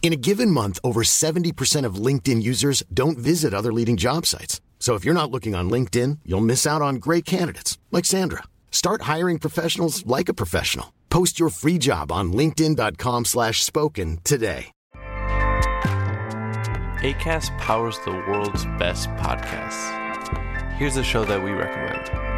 In a given month, over 70% of LinkedIn users don't visit other leading job sites. So if you're not looking on LinkedIn, you'll miss out on great candidates like Sandra. Start hiring professionals like a professional. Post your free job on linkedin.com/spoken today. ACAST powers the world's best podcasts. Here's a show that we recommend.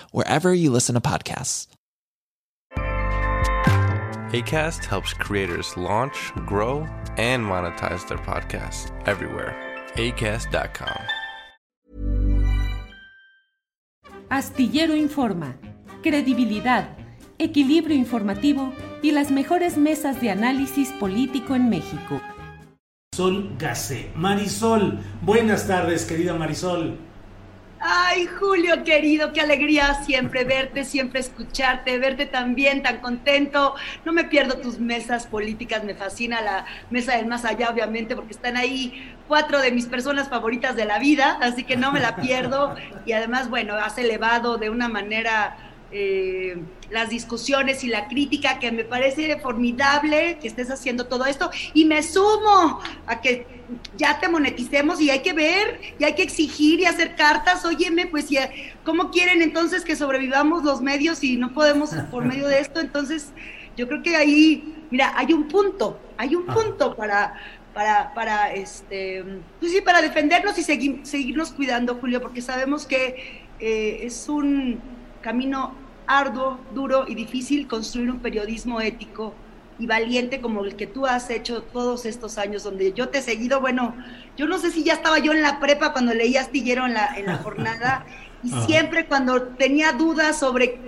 wherever you listen to podcasts. ACAST helps creators launch, grow, and monetize their podcasts everywhere. ACAST.com. Astillero Informa, credibilidad, equilibrio informativo y las mejores mesas de análisis político en México. Sol Gacé. Marisol, buenas tardes, querida Marisol. Ay, Julio querido, qué alegría siempre verte, siempre escucharte, verte tan bien, tan contento. No me pierdo tus mesas políticas, me fascina la mesa del más allá, obviamente, porque están ahí cuatro de mis personas favoritas de la vida, así que no me la pierdo. Y además, bueno, has elevado de una manera eh, las discusiones y la crítica que me parece formidable que estés haciendo todo esto. Y me sumo a que ya te moneticemos y hay que ver y hay que exigir y hacer cartas, óyeme, pues ya, ¿cómo quieren entonces que sobrevivamos los medios y no podemos por medio de esto? Entonces, yo creo que ahí, mira, hay un punto, hay un punto para, para, para este, pues sí, para defendernos y seguir, seguirnos cuidando, Julio, porque sabemos que eh, es un camino arduo, duro y difícil construir un periodismo ético y valiente como el que tú has hecho todos estos años, donde yo te he seguido, bueno, yo no sé si ya estaba yo en la prepa cuando leí Astillero en la, en la jornada, y siempre cuando tenía dudas sobre,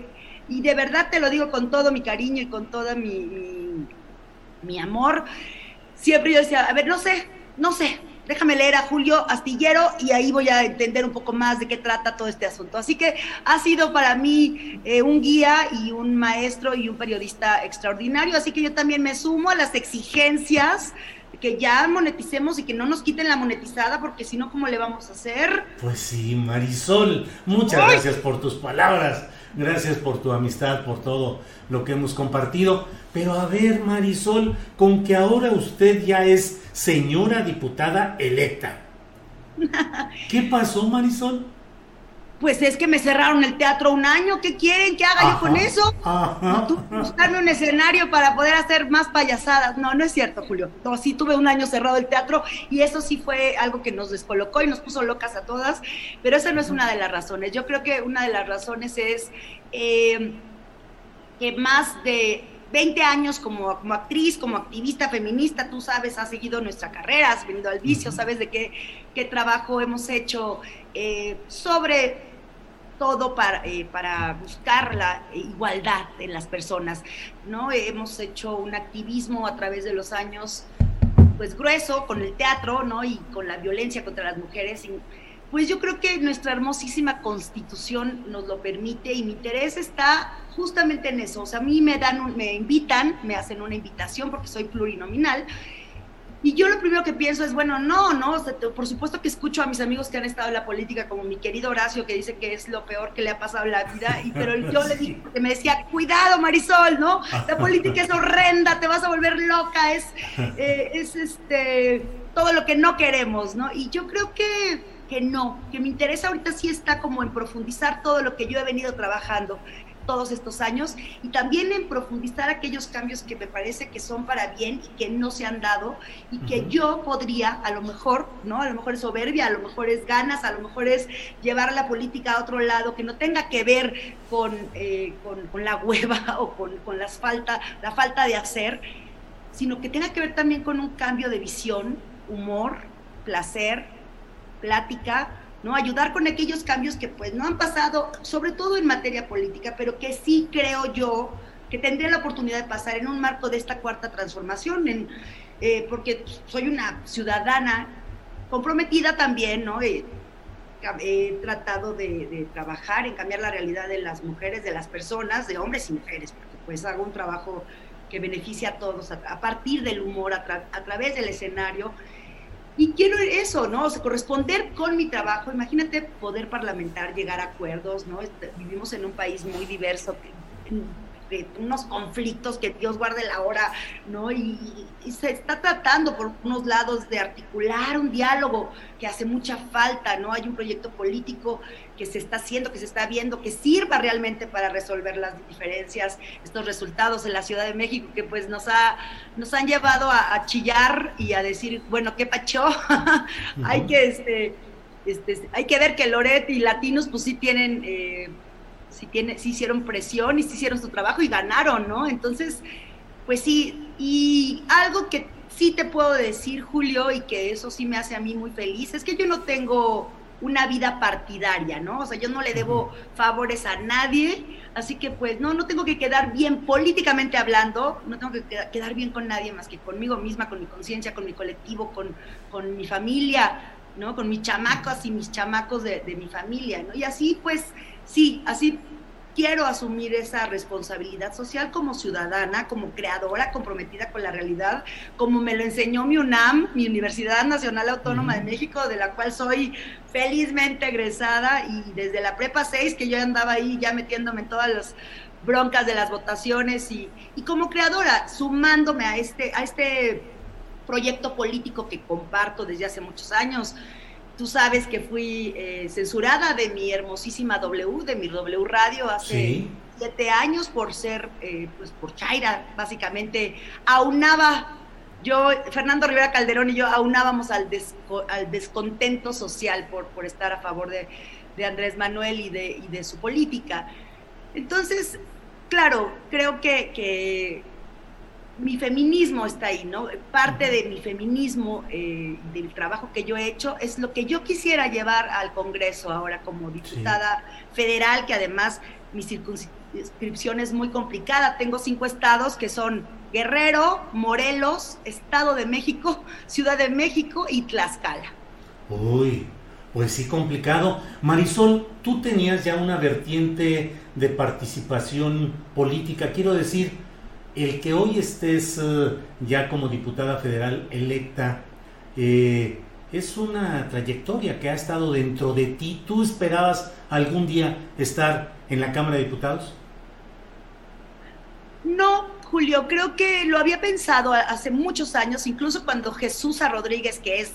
y de verdad te lo digo con todo mi cariño y con toda mi, mi, mi amor, siempre yo decía, a ver, no sé, no sé, déjame leer a Julio Astillero y ahí voy a entender un poco más de qué trata todo este asunto. Así que ha sido para mí eh, un guía y un maestro y un periodista extraordinario, así que yo también me sumo a las exigencias que ya moneticemos y que no nos quiten la monetizada, porque si no, ¿cómo le vamos a hacer? Pues sí, Marisol, muchas ¡Ay! gracias por tus palabras, gracias por tu amistad, por todo lo que hemos compartido. Pero a ver, Marisol, con que ahora usted ya es señora diputada electa. ¿Qué pasó, Marisol? Pues es que me cerraron el teatro un año, ¿qué quieren que haga yo con eso? ajá. Tú, buscarme un escenario para poder hacer más payasadas. No, no es cierto, Julio. No, sí tuve un año cerrado el teatro y eso sí fue algo que nos descolocó y nos puso locas a todas, pero esa no es una de las razones. Yo creo que una de las razones es eh, que más de 20 años como, como actriz, como activista feminista, tú sabes, has seguido nuestra carrera, has venido al vicio, sabes de qué, qué trabajo hemos hecho eh, sobre todo para, eh, para buscar la igualdad en las personas, ¿no? Hemos hecho un activismo a través de los años, pues grueso, con el teatro, ¿no? Y con la violencia contra las mujeres. Y, pues yo creo que nuestra hermosísima constitución nos lo permite y mi interés está justamente en eso. O sea, a mí me dan, un- me invitan, me hacen una invitación porque soy plurinominal. Y yo lo primero que pienso es, bueno, no, no, o sea, por supuesto que escucho a mis amigos que han estado en la política, como mi querido Horacio, que dice que es lo peor que le ha pasado en la vida, y, pero yo le dije, porque me decía, cuidado Marisol, ¿no? La política es horrenda, te vas a volver loca, es, eh, es este, todo lo que no queremos, ¿no? Y yo creo que, que no, que mi interés ahorita sí está como en profundizar todo lo que yo he venido trabajando todos estos años y también en profundizar aquellos cambios que me parece que son para bien y que no se han dado y que yo podría, a lo mejor, ¿no? A lo mejor es soberbia, a lo mejor es ganas, a lo mejor es llevar la política a otro lado que no tenga que ver con, eh, con, la hueva o con, con las falta, la falta de hacer, sino que tenga que ver también con un cambio de visión, humor, placer, plática, ¿no? Ayudar con aquellos cambios que pues no han pasado, sobre todo en materia política, pero que sí creo yo que tendría la oportunidad de pasar en un marco de esta cuarta transformación, eh, porque soy una ciudadana comprometida también, ¿no? he tratado de, trabajar en cambiar la realidad de las mujeres, de las personas, de hombres y mujeres, porque pues hago un trabajo que beneficia a todos a, partir del humor, a través del escenario, y quiero eso, ¿no? O corresponder con mi trabajo. Imagínate poder parlamentar, llegar a acuerdos, ¿no? Este, vivimos en un país muy diverso, unos conflictos que Dios guarde la hora, ¿no? Y, se está tratando por unos lados de articular un diálogo que hace mucha falta, ¿no? Hay un proyecto político que se está haciendo, que se está viendo, que sirva realmente para resolver las diferencias, estos resultados en la Ciudad de México que pues nos, ha, nos han llevado a, chillar y a decir, bueno, ¿qué pacho? hay que... Este, este, hay que ver que Loret y Latinos pues sí tienen eh, si, tiene, si hicieron presión y si hicieron su trabajo y ganaron, ¿no? Entonces, pues sí, y algo que sí te puedo decir, Julio, y que eso sí me hace a mí muy feliz, es que yo no tengo una vida partidaria, ¿no? O sea, yo no le debo favores a nadie, así que pues no, no tengo que quedar bien políticamente hablando, no tengo que quedar bien con nadie más que conmigo misma, con mi conciencia, con mi colectivo, con, con mi familia, ¿no? Con mis chamacos y mis chamacos de, de mi familia, ¿no? Y así pues sí, así quiero asumir esa responsabilidad social como ciudadana, como creadora comprometida con la realidad, como me lo enseñó mi UNAM, mi Universidad Nacional Autónoma de México, de la cual soy felizmente egresada y desde la prepa 6 que yo andaba ahí ya metiéndome en todas las broncas de las votaciones y, y como creadora, sumándome a este, a este proyecto político que comparto desde hace muchos años. Tú sabes que fui eh, censurada de mi hermosísima W, de mi W Radio hace siete años por ser, eh, pues por Chaira, básicamente. Aunaba, yo, Fernando Rivera Calderón y yo aunábamos al, al descontento social por, por estar a favor de, de Andrés Manuel y de, y de su política. Entonces, claro, creo que, que mi feminismo está ahí, ¿no? Parte de mi feminismo, eh, del trabajo que yo he hecho, es lo que yo quisiera llevar al Congreso ahora como diputada federal, que además mi circunscripción es muy complicada. Tengo cinco estados que son Guerrero, Morelos, Estado de México, Ciudad de México y Tlaxcala. Uy, pues sí, complicado. Marisol, tú tenías ya una vertiente de participación política, quiero decir, el que hoy estés eh, ya como diputada federal electa, eh, es una trayectoria que ha estado dentro de ti. ¿Tú esperabas algún día estar en la Cámara de Diputados? No, Julio, creo que lo había pensado hace muchos años, incluso cuando Jesús Rodríguez, que es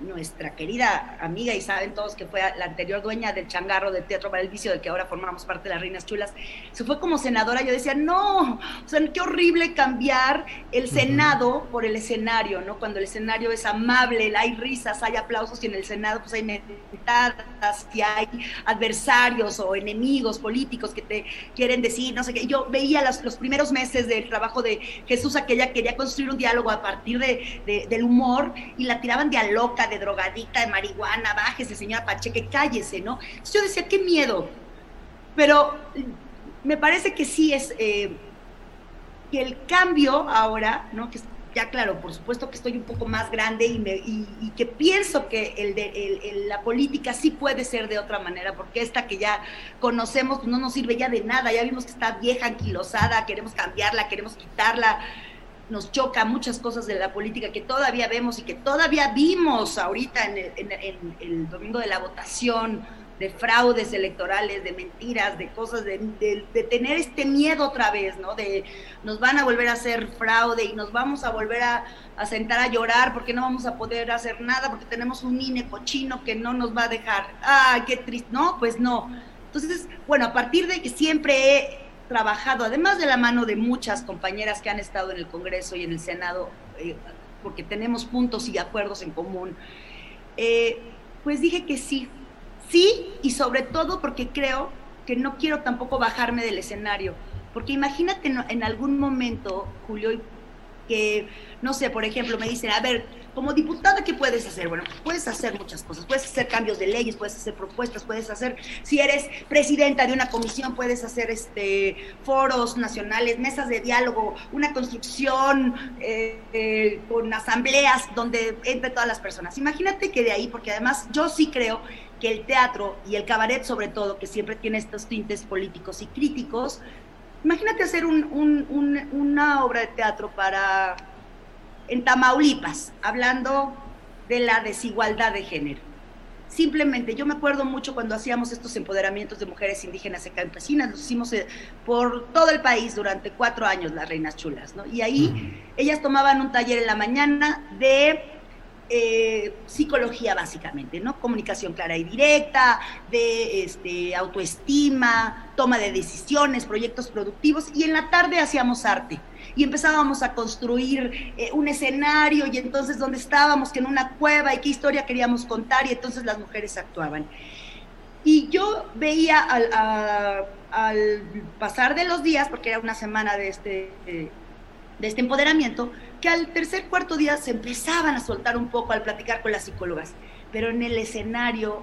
nuestra querida amiga y saben todos que fue la anterior dueña del changarro del Teatro para el Vicio, del que ahora formamos parte de las Reinas Chulas, se fue como senadora, yo decía, no, o sea, qué horrible cambiar el Senado por el escenario, ¿no? Cuando el escenario es amable, hay risas, hay aplausos y en el Senado pues hay metadas, que hay adversarios o enemigos políticos que te quieren decir, no sé qué. Yo veía los primeros meses de trabajo de Jesús, aquella quería construir un diálogo a partir de, del humor y la tiraban de a loca, de drogadicta, de marihuana, bájese señora Pacheque, cállese, ¿no? yo decía, qué miedo. Pero me parece que sí es eh, que el cambio ahora, ¿no? Que ya claro, por supuesto que estoy un poco más grande y, que pienso que la política sí puede ser de otra manera, porque esta que ya conocemos pues, no nos sirve ya de nada, ya vimos que está vieja, anquilosada, queremos cambiarla, queremos quitarla, nos choca muchas cosas de la política que todavía vemos y que todavía vimos ahorita en el domingo de la votación de fraudes electorales, de mentiras, de cosas, de, tener este miedo otra vez, ¿no? De nos van a volver a hacer fraude y nos vamos a volver a, sentar a llorar porque no vamos a poder hacer nada porque tenemos un INE cochino que no nos va a dejar. ¡Ay, qué triste! No, pues no. Entonces, bueno, a partir de que siempre he trabajado, además de la mano de muchas compañeras que han estado en el Congreso y en el Senado, eh, porque tenemos puntos y acuerdos en común, eh, pues dije que sí, sí, y sobre todo porque creo que no quiero tampoco bajarme del escenario, porque imagínate en, algún momento, Julio, que, no sé, por ejemplo, me dicen, a ver, como diputada, ¿qué puedes hacer? Bueno, puedes hacer muchas cosas, puedes hacer cambios de leyes, puedes hacer propuestas, puedes hacer, si eres presidenta de una comisión, puedes hacer este foros nacionales, mesas de diálogo, una construcción eh, eh, con asambleas donde entre todas las personas. Imagínate que de ahí, porque además yo sí creo que el teatro y el cabaret sobre todo, que siempre tiene estos tintes políticos y críticos, imagínate hacer una obra de teatro para en Tamaulipas, hablando de la desigualdad de género. Simplemente, yo me acuerdo mucho cuando hacíamos estos empoderamientos de mujeres indígenas y campesinas, los hicimos eh, por todo el país durante cuatro años, las reinas chulas, ¿no? Y ahí ellas tomaban un taller en la mañana de eh, psicología básicamente, ¿no? Comunicación clara y directa, de este, autoestima, toma de decisiones, proyectos productivos, y en la tarde hacíamos arte. Y empezábamos a construir eh, un escenario, y entonces dónde estábamos, que en una cueva, y qué historia queríamos contar, y entonces las mujeres actuaban. Y yo veía al, pasar de los días, porque era una semana de este, de este empoderamiento, que al tercer, cuarto día se empezaban a soltar un poco al platicar con las psicólogas. Pero en el escenario,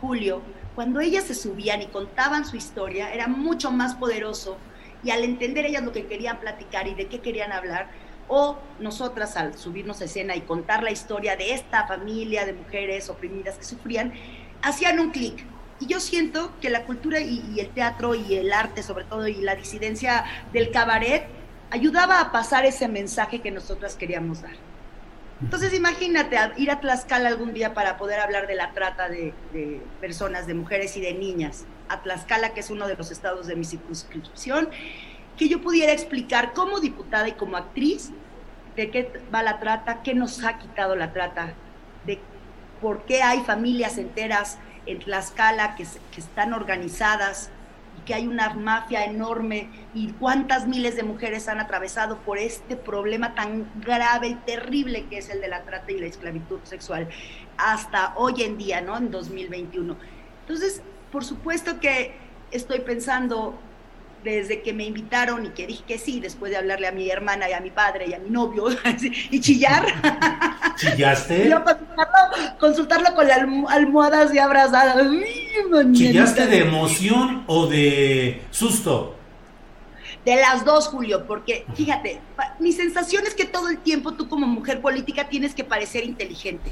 Julio, cuando ellas se subían y contaban su historia, era mucho más poderoso y al entender ellas lo que querían platicar y de qué querían hablar, o nosotras al subirnos a escena y contar la historia de esta familia de mujeres oprimidas que sufrían, hacían un clic. Y yo siento que la cultura y, y, el teatro y el arte, sobre todo, y la disidencia del cabaret, ayudaba a pasar ese mensaje que nosotras queríamos dar. Entonces imagínate ir a Tlaxcala algún día para poder hablar de la trata de, personas, de mujeres y de niñas. A Tlaxcala, que es uno de los estados de mi circunscripción, que yo pudiera explicar como diputada y como actriz de qué va la trata, qué nos ha quitado la trata, de por qué hay familias enteras en Tlaxcala que, que están organizadas, que hay una mafia enorme y cuántas miles de mujeres han atravesado por este problema tan grave y terrible que es el de la trata y la esclavitud sexual hasta hoy en día, ¿no? En 2021. Entonces, por supuesto que estoy pensando desde que me invitaron y que dije que sí, después de hablarle a mi hermana y a mi padre y a mi novio y chillar. ¿Chillaste? Yo consultarlo, con las almohadas y abrazadas. ¿Chillaste de emoción o de susto? De las dos, Julio, porque fíjate, mi sensación es que todo el tiempo tú como mujer política tienes que parecer inteligente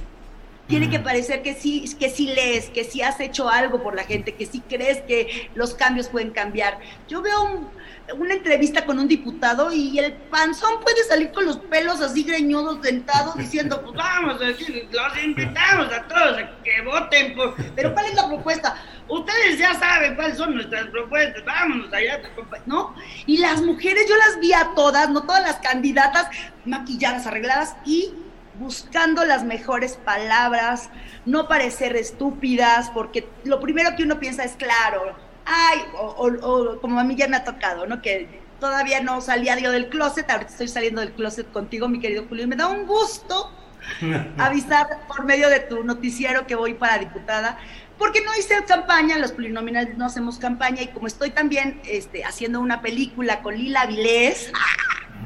tiene que parecer que sí, que sí lees, que sí has hecho algo por la gente, que sí crees que los cambios pueden cambiar. Yo veo una entrevista con un diputado y el panzón puede salir con los pelos así greñudos, dentados, diciendo, pues vamos, los invitamos a todos a que voten por... Pero ¿cuál es la propuesta? Ustedes ya saben cuáles son nuestras propuestas, vámonos allá, ¿no? Y las mujeres, yo las vi a todas, no todas las candidatas maquilladas, arregladas y buscando las mejores palabras, no parecer estúpidas, porque lo primero que uno piensa es claro, ay, o, como a mí ya me ha tocado, ¿no? Que todavía no salía yo del closet, ahorita estoy saliendo del closet contigo, mi querido Julio, y me da un gusto avisar por medio de tu noticiero que voy para diputada, porque no hice campaña, los plurinominales no hacemos campaña, y como estoy también este, haciendo una película con Lila Vilés,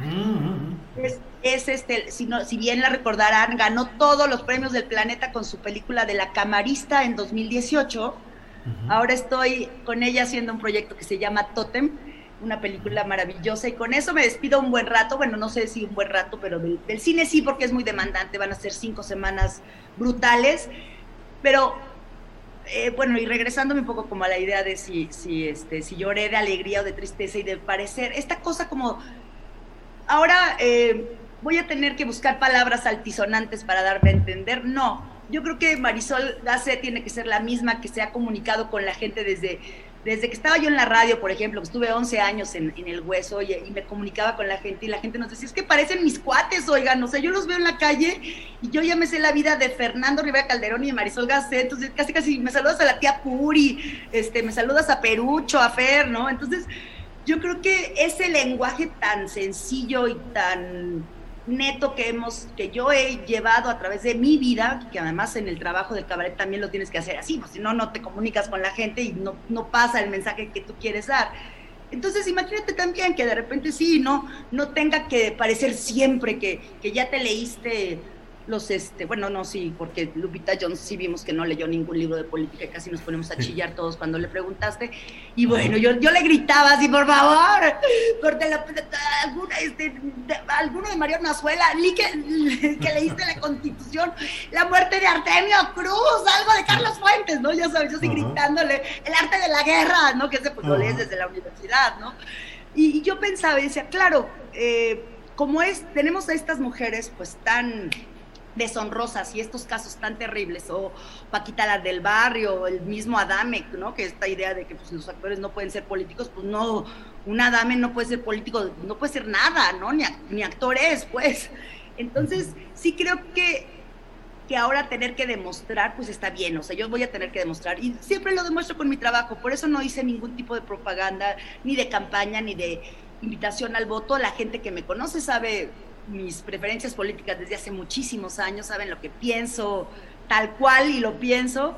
mm. es, es este, si, no, si bien la recordarán, ganó todos los premios del planeta con su película de la camarista en 2018. Ahora estoy con ella haciendo un proyecto que se llama Totem, una película maravillosa y con eso me despido un buen rato, bueno, no sé si un buen rato, pero del, cine sí porque es muy demandante, van a ser cinco semanas brutales, pero eh, bueno, y regresándome un poco como a la idea de si, si, este, si lloré de alegría o de tristeza y de parecer, esta cosa como, ahora... Eh, voy a tener que buscar palabras altisonantes para darme a entender. No, yo creo que Marisol Gase tiene que ser la misma que se ha comunicado con la gente desde desde que estaba yo en la radio, por ejemplo, que estuve 11 años en, el hueso y, me comunicaba con la gente y la gente nos decía, es que parecen mis cuates, oigan, o sea, yo los veo en la calle y yo ya me sé la vida de Fernando Rivera Calderón y de Marisol Gasset, entonces casi casi me saludas a la tía Puri, este, me saludas a Perucho, a Fer, ¿no? Entonces, yo creo que ese lenguaje tan sencillo y tan neto que hemos, que yo he llevado a través de mi vida, que además en el trabajo del cabaret también lo tienes que hacer así, pues si no, no te comunicas con la gente y no, no pasa el mensaje que tú quieres dar. Entonces imagínate también que de repente sí, no, no tenga que parecer siempre que, que ya te leíste los, este, bueno, no, sí, porque Lupita Jones sí vimos que no leyó ningún libro de política y casi nos ponemos a chillar todos cuando le preguntaste. Y bueno, yo, yo le gritaba así, por favor, de alguna, este, de, alguno de Mario Nazuela, que, que leíste la Constitución, la muerte de Artemio Cruz, algo de Carlos Fuentes, ¿no? Ya sabes, yo así gritándole, el arte de la guerra, ¿no? Que ese pues lo lees desde la universidad, ¿no? Y, yo pensaba y decía, claro, eh, como es, tenemos a estas mujeres pues tan deshonrosas y estos casos tan terribles, o Paquita la del barrio, el mismo Adame, ¿no? Que esta idea de que pues, los actores no pueden ser políticos, pues no, un Adame no puede ser político, no puede ser nada, ¿no? Ni, ni actor es, pues. Entonces, sí creo que, que ahora tener que demostrar, pues está bien, o sea, yo voy a tener que demostrar, y siempre lo demuestro con mi trabajo, por eso no hice ningún tipo de propaganda, ni de campaña, ni de invitación al voto, la gente que me conoce sabe mis preferencias políticas desde hace muchísimos años, saben lo que pienso tal cual y lo pienso.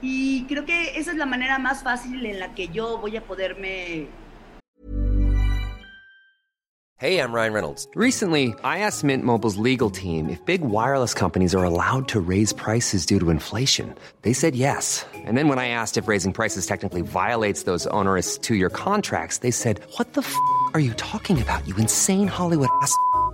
Y creo que esa es la manera más fácil en la que yo voy a poderme Hey, I'm Ryan Reynolds. Recently, I asked Mint Mobile's legal team if big wireless companies are allowed to raise prices due to inflation. They said yes. And then when I asked if raising prices technically violates those onerous 2-year contracts, they said, "What the f*** are you talking about? You insane Hollywood ass."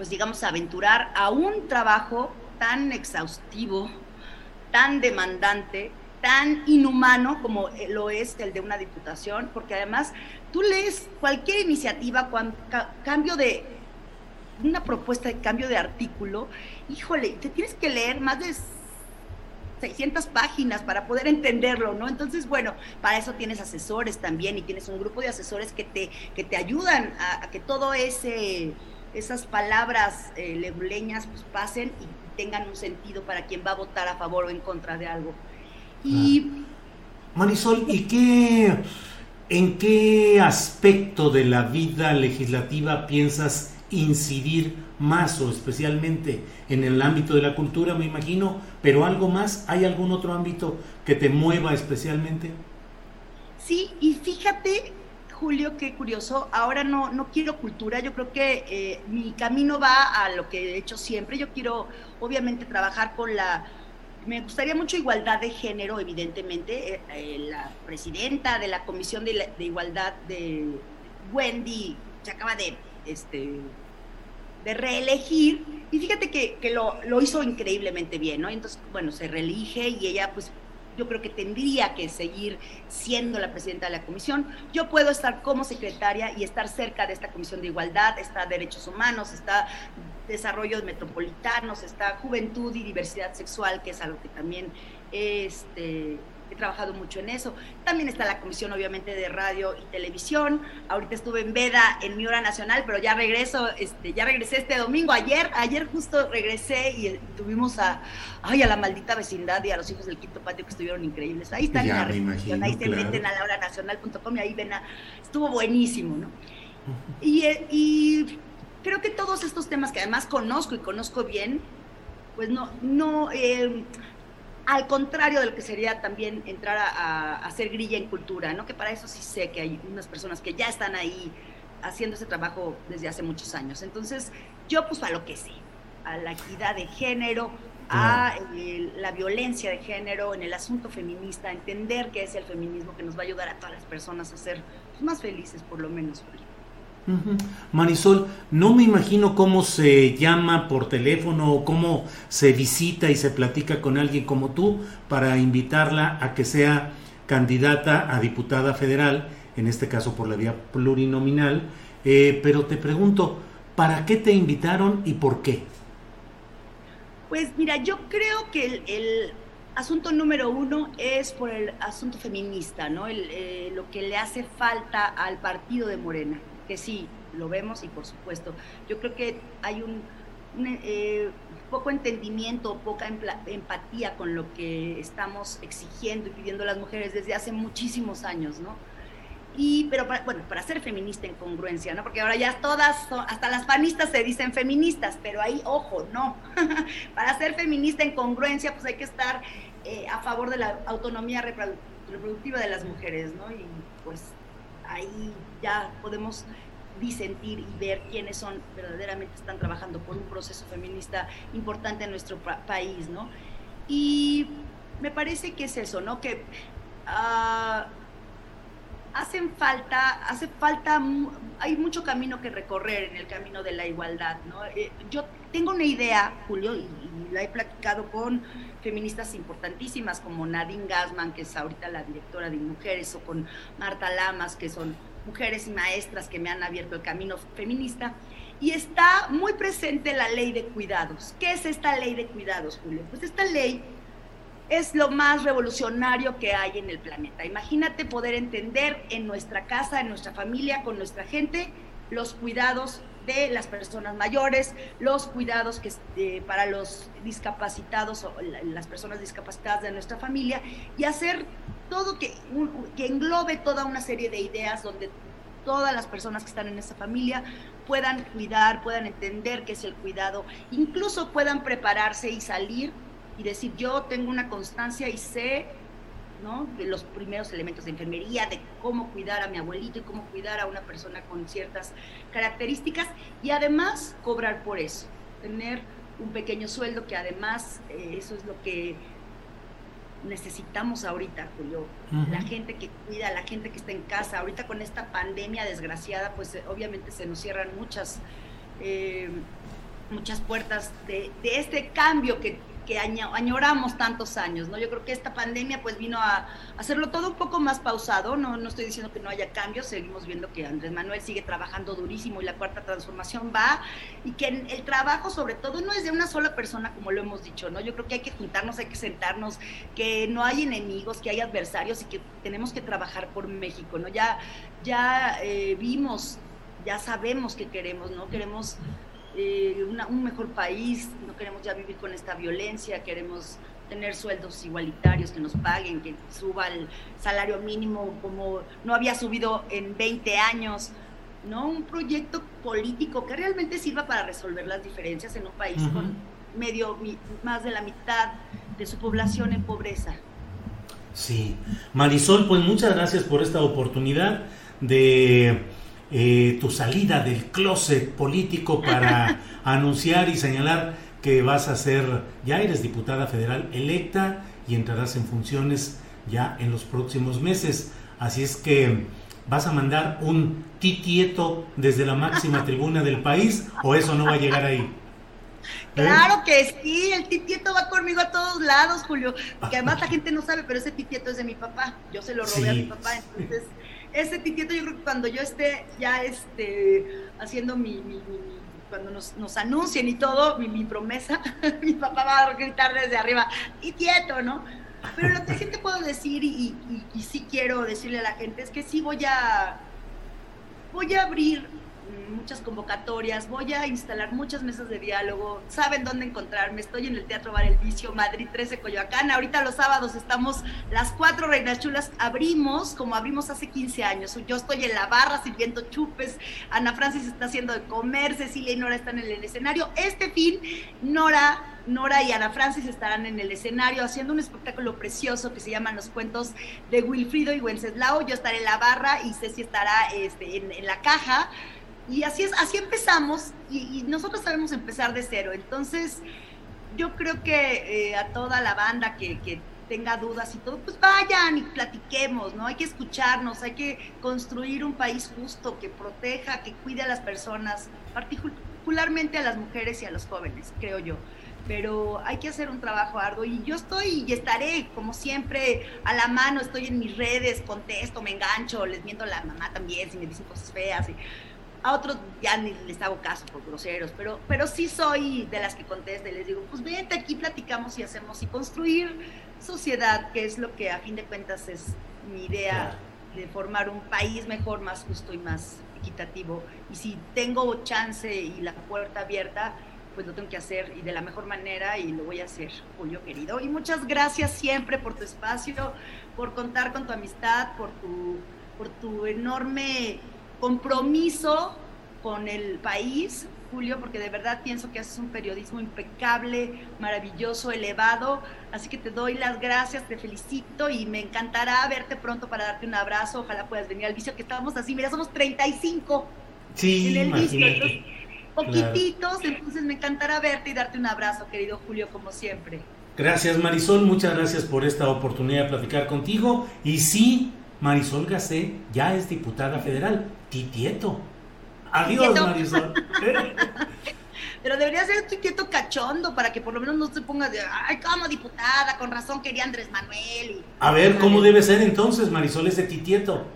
Pues digamos, aventurar a un trabajo tan exhaustivo, tan demandante, tan inhumano como lo es el de una diputación, porque además tú lees cualquier iniciativa, cambio de una propuesta de cambio de artículo, híjole, te tienes que leer más de 600 páginas para poder entenderlo, ¿no? Entonces, bueno, para eso tienes asesores también y tienes un grupo de asesores que te, que te ayudan a que todo ese esas palabras eh, leguleñas pues, pasen y tengan un sentido para quien va a votar a favor o en contra de algo. Y Marisol, ¿y qué en qué aspecto de la vida legislativa piensas incidir más o especialmente en el ámbito de la cultura, me imagino, pero algo más, ¿hay algún otro ámbito que te mueva especialmente? Sí, y fíjate Julio, qué curioso. Ahora no, no quiero cultura, yo creo que eh, mi camino va a lo que he hecho siempre. Yo quiero, obviamente, trabajar con la... Me gustaría mucho igualdad de género, evidentemente. Eh, eh, la presidenta de la Comisión de, Igualdad de Wendy se acaba de, este, de reelegir y fíjate que, que lo, lo, hizo increíblemente bien, ¿no? Entonces, bueno, se reelige y ella pues yo creo que tendría que seguir siendo la presidenta de la comisión. Yo puedo estar como secretaria y estar cerca de esta comisión de igualdad, está derechos humanos, está desarrollos metropolitanos, está juventud y diversidad sexual, que es algo que también este, he trabajado mucho en eso. También está la comisión, obviamente, de radio y televisión. Ahorita estuve en Veda en mi hora nacional, pero ya regreso, este, ya regresé este domingo. Ayer, ayer justo regresé y tuvimos a, ay, a la maldita vecindad y a los hijos del quinto patio que estuvieron increíbles. Ahí están en la recepción, ahí se meten a la hora nacional.com y ahí ven a, estuvo buenísimo, ¿no? Y, eh, y creo que todos estos temas que además conozco y conozco bien, pues no, no, eh, al contrario de lo que sería también entrar a, hacer grilla en cultura, ¿no? Que para eso sí sé que hay unas personas que ya están ahí haciendo ese trabajo desde hace muchos años. Entonces, yo pues a lo que sé, a la equidad de género, a la violencia de género, en el asunto feminista, entender qué es el feminismo que nos va a ayudar a todas las personas a ser pues, más felices, por lo menos. Marisol, no me imagino cómo se llama por teléfono o cómo se visita y se platica con alguien como tú para invitarla a que sea candidata a diputada federal, en este caso por la vía plurinominal, eh, pero te pregunto, ¿para qué te invitaron y por qué? Pues mira, yo creo que el, asunto número uno es por el asunto feminista, ¿no? Eh, lo que le hace falta al partido de Morena, que sí, lo vemos y por supuesto, yo creo que hay un, eh, poco entendimiento, poca empatía con lo que estamos exigiendo y pidiendo las mujeres desde hace muchísimos años, ¿no? Y, pero bueno, para ser feminista en congruencia, ¿no? Porque ahora ya todas, hasta las panistas se dicen feministas, pero ahí, ojo, no. para ser feminista en congruencia, pues hay que estar eh, a favor de la autonomía reproductiva de las mujeres, ¿no? Y pues ahí ya podemos disentir y ver quiénes son verdaderamente están trabajando por un proceso feminista importante en nuestro país, ¿no? Y me parece que es eso, ¿no? Que uh, hacen falta, hace falta, hay mucho camino que recorrer en el camino de la igualdad, ¿no? Eh, yo tengo una idea, Julio, y, la he platicado con feministas importantísimas como Nadine Gassman, que es ahorita la directora de Mujeres, o con Marta Lamas, que son mujeres y maestras que me han abierto el camino feminista. Y está muy presente la ley de cuidados. ¿Qué es esta ley de cuidados, Julio? Pues esta ley es lo más revolucionario que hay en el planeta. Imagínate poder entender en nuestra casa, en nuestra familia, con nuestra gente, los cuidados las personas mayores, los cuidados que, eh, para los discapacitados o las personas discapacitadas de nuestra familia y hacer todo que, que englobe toda una serie de ideas donde todas las personas que están en esa familia puedan cuidar, puedan entender qué es el cuidado, incluso puedan prepararse y salir y decir, yo tengo una constancia y sé ¿no? de los primeros elementos de enfermería, de cómo cuidar a mi abuelito y cómo cuidar a una persona con ciertas características y además cobrar por eso, tener un pequeño sueldo que además eh, eso es lo que necesitamos ahorita, Julio. La gente que cuida, la gente que está en casa. Ahorita con esta pandemia desgraciada, pues eh, obviamente se nos cierran muchas, eh, muchas puertas de, de, este cambio que añoramos tantos años, ¿no? Yo creo que esta pandemia pues vino a hacerlo todo un poco más pausado, no, no estoy diciendo que no haya cambios, seguimos viendo que Andrés Manuel sigue trabajando durísimo y la cuarta transformación va, y que el trabajo sobre todo no es de una sola persona como lo hemos dicho, ¿no? Yo creo que hay que juntarnos, hay que sentarnos, que no hay enemigos, que hay adversarios y que tenemos que trabajar por México, ¿no? Ya, ya eh, vimos, ya sabemos que queremos, ¿no? Queremos eh, un mejor país, no queremos ya vivir con esta violencia, queremos tener sueldos igualitarios, que nos paguen, que suba el salario mínimo como no había subido en 20 años, ¿no? Un proyecto político que realmente sirva para resolver las diferencias en un país con medio, más de la mitad de su población en pobreza. Sí. Marisol, pues muchas gracias por esta oportunidad de eh, tu salida del closet político para anunciar y señalar que vas a ser, ya eres diputada federal electa y entrarás en funciones ya en los próximos meses. Así es que vas a mandar un titieto desde la máxima tribuna del país o eso no va a llegar ahí. ¿Eh? Claro que sí, el titieto va conmigo a todos lados, Julio. Que además la gente no sabe, pero ese titieto es de mi papá. Yo se lo robé a mi papá, entonces ese titieto yo creo que cuando yo esté ya este, haciendo mi, cuando nos, nos, anuncien y todo, mi, promesa, mi papá va a gritar desde arriba, titieto, ¿no? Pero lo que sí te puedo decir y, y, sí quiero decirle a la gente es que sí voy a, voy a abrir muchas convocatorias, voy a instalar muchas mesas de diálogo, saben dónde encontrarme, estoy en el Teatro Bar El Vicio, Madrid 13, Coyoacán, ahorita los sábados estamos las cuatro reinas chulas, abrimos como abrimos hace 15 años, yo estoy en la barra sirviendo chupes, Ana Francis está haciendo de comer, Cecilia y Nora están en el escenario, este fin Nora Nora y Ana Francis estarán en el escenario haciendo un espectáculo precioso que se llama Los Cuentos de Wilfrido y Wenceslao. Yo estaré en la barra y Ceci estará este, en, la caja. Y así es, así empezamos y, nosotros sabemos empezar de cero. Entonces, yo creo que eh, a toda la banda que, tenga dudas y todo, pues vayan y platiquemos, ¿no? Hay que escucharnos, hay que construir un país justo que proteja, que cuide a las personas, particularmente a las mujeres y a los jóvenes, creo yo pero hay que hacer un trabajo arduo y yo estoy y estaré como siempre a la mano, estoy en mis redes, contesto, me engancho, les miento a la mamá también si me dicen cosas feas y a otros ya ni les hago caso por groseros, pero, pero sí soy de las que contesto y les digo, pues vente aquí, platicamos y hacemos y construir sociedad, que es lo que a fin de cuentas es mi idea de formar un país mejor, más justo y más equitativo. Y si tengo chance y la puerta abierta, pues lo tengo que hacer y de la mejor manera y lo voy a hacer, Julio querido. Y muchas gracias siempre por tu espacio, por contar con tu amistad, por tu, por tu enorme compromiso con el país, Julio, porque de verdad pienso que haces un periodismo impecable, maravilloso, elevado. Así que te doy las gracias, te felicito y me encantará verte pronto para darte un abrazo. Ojalá puedas venir al vicio, que estamos así. Mira, somos 35 sí, en el vicio poquititos, entonces me encantará verte y darte un abrazo, querido Julio, como siempre. Gracias Marisol, muchas gracias por esta oportunidad de platicar contigo. Y sí, Marisol Gacé ya es diputada federal, titieto. Adiós Marisol. Pero debería ser titieto cachondo para que por lo menos no se ponga de, ay, como diputada, con razón quería Andrés Manuel. A ver, ¿cómo debe ser entonces Marisol ese titieto?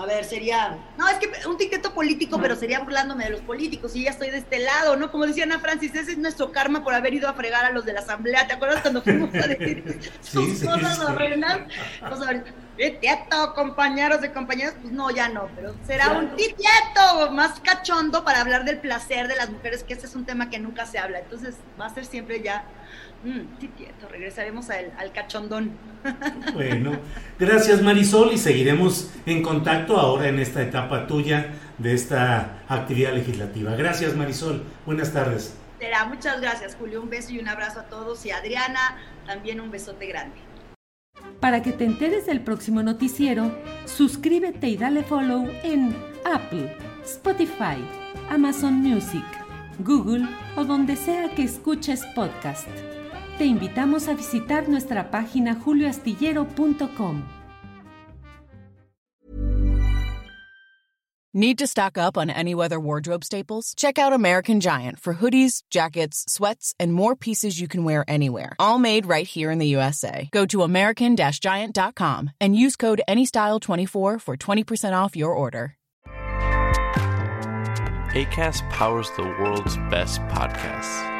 A ver, sería, no, es que un tiqueto político, pero sería burlándome de los políticos y ya estoy de este lado, ¿no? Como decía Ana Francis, ese es nuestro karma por haber ido a fregar a los de la asamblea, ¿te acuerdas cuando fuimos a decir sus cosas sí, horrendas? Vamos a ver, tieto, compañeros de compañeras, pues no, ya no, pero será un tieto más cachondo para hablar del placer de las mujeres, que ese es un tema que nunca se habla, entonces va a ser siempre ya Mm, tieto, regresaremos al, al, cachondón. Bueno, gracias Marisol y seguiremos en contacto ahora en esta etapa tuya de esta actividad legislativa. Gracias Marisol, buenas tardes. Será, muchas gracias Julio, un beso y un abrazo a todos y Adriana, también un besote grande. Para que te enteres del próximo noticiero, suscríbete y dale follow en Apple, Spotify, Amazon Music, Google o donde sea que escuches podcast te invitamos a visitar nuestra página julioastillero.com. Need to stock up on any weather wardrobe staples? Check out American Giant for hoodies, jackets, sweats, and more pieces you can wear anywhere. All made right here in the USA. Go to American Giant.com and use code ANYSTYLE24 for 20% off your order. ACAST powers the world's best podcasts.